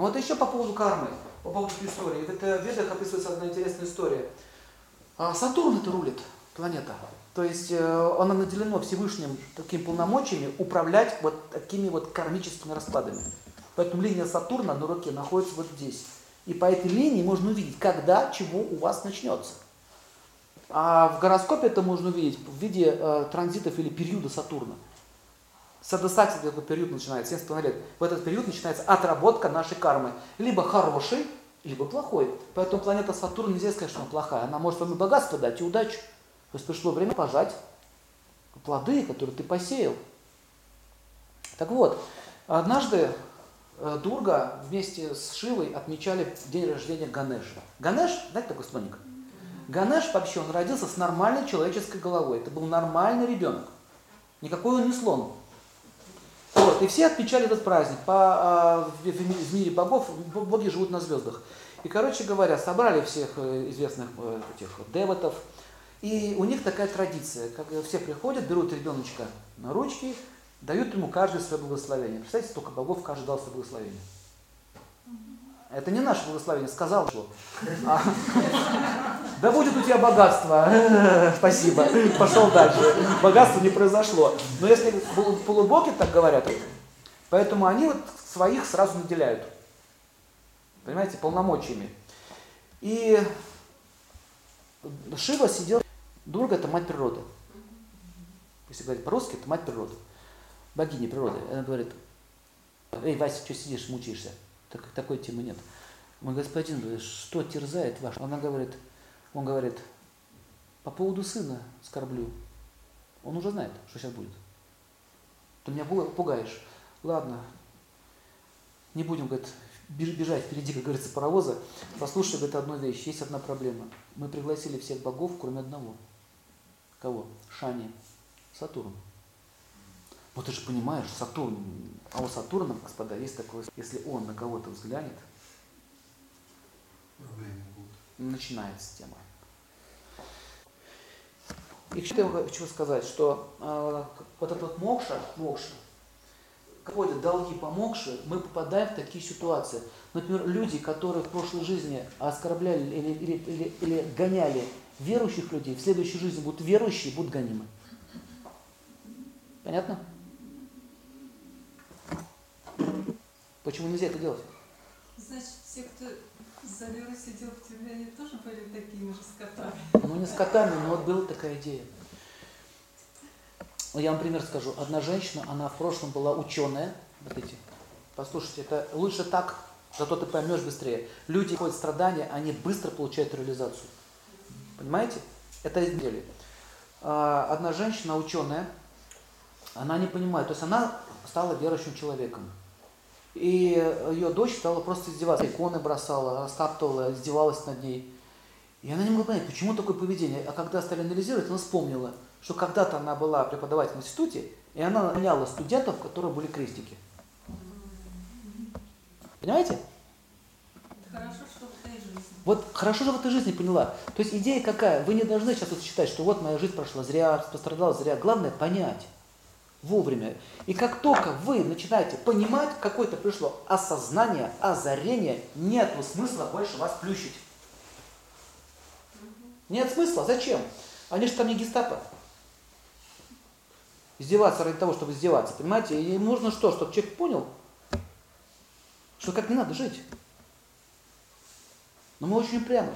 Ну вот еще по поводу кармы, по поводу истории. В это ведах описывается одна интересная история. А Сатурн это рулит, планета. То есть э, она наделена Всевышним такими полномочиями управлять вот такими вот кармическими раскладами. Поэтому линия Сатурна на руке находится вот здесь. И по этой линии можно увидеть, когда чего у вас начнется. А в гороскопе это можно увидеть в виде э, транзитов или периода Сатурна. Садосати этот период начинается, 7,5 лет. В этот период начинается отработка нашей кармы. Либо хорошей, либо плохой. Поэтому планета Сатурн нельзя сказать, что она плохая. Она может вам и богатство дать, и удачу. То есть пришло время пожать плоды, которые ты посеял. Так вот, однажды э, Дурга вместе с Шивой отмечали день рождения Ганеша. Ганеш, знаете такой слоник? Ганеш вообще, он родился с нормальной человеческой головой. Это был нормальный ребенок. Никакой он не слон. Вот, и все отмечали этот праздник. По, а, в, в мире богов, боги живут на звездах. И, короче говоря, собрали всех э, известных э, этих девотов, и у них такая традиция, как все приходят, берут ребеночка на ручки, дают ему каждое свое благословение. Представляете, столько богов каждый дал свое благословение. Это не наше благословение, сказал, что. А, да будет у тебя богатство. Спасибо. Пошел дальше. Богатство не произошло. Но если полубоги так говорят, поэтому они вот своих сразу наделяют. Понимаете, полномочиями. И Шива сидел Дурга – это мать природы. Если говорить по-русски, это мать природы. Богиня природы. Она говорит, эй, Вася, что сидишь, мучаешься? Так, такой темы нет. Мой господин, что терзает ваш? Она говорит, он говорит, по поводу сына скорблю. Он уже знает, что сейчас будет. Ты меня пугаешь. Ладно, не будем, говорит, бежать впереди, как говорится, паровоза. Послушай, говорит, одну вещь. Есть одна проблема. Мы пригласили всех богов, кроме одного – Кого? Шани. Сатурн. Вот ты же понимаешь, Сатурн, а у Сатурна, господа, есть такое, если он на кого-то взглянет, начинается тема. И что я хочу сказать, что э, вот этот вот мокша, мокша, входят долги по мокше, мы попадаем в такие ситуации. Например, люди, которые в прошлой жизни оскорбляли или, или, или, или гоняли верующих людей в следующей жизни будут верующие, будут гонимы. Понятно? Почему нельзя это делать? Значит, все, кто за веру сидел в тюрьме, они тоже были такими же скотами? Ну, не скотами, но вот была такая идея. Я вам пример скажу. Одна женщина, она в прошлом была ученая. Вот эти. Послушайте, это лучше так, зато ты поймешь быстрее. Люди ходят страдания, они быстро получают реализацию. Понимаете? Это изделие. А, одна женщина, ученая, она не понимает, то есть она стала верующим человеком. И ее дочь стала просто издеваться. Иконы бросала, растаптывала, издевалась над ней. И она не могла понять, почему такое поведение. А когда стали анализировать, она вспомнила, что когда-то она была преподавателем в институте, и она наняла студентов, которые были крестики. Понимаете? Вот хорошо же в этой жизни поняла. То есть идея какая? Вы не должны сейчас вот считать, что вот моя жизнь прошла зря, пострадала зря. Главное понять вовремя. И как только вы начинаете понимать, какое-то пришло осознание, озарение, нет смысла больше вас плющить. Нет смысла. Зачем? Они же там не гестапо. Издеваться ради того, чтобы издеваться, понимаете? И нужно что? Чтобы человек понял, что как не надо жить. Но мы очень упрямы.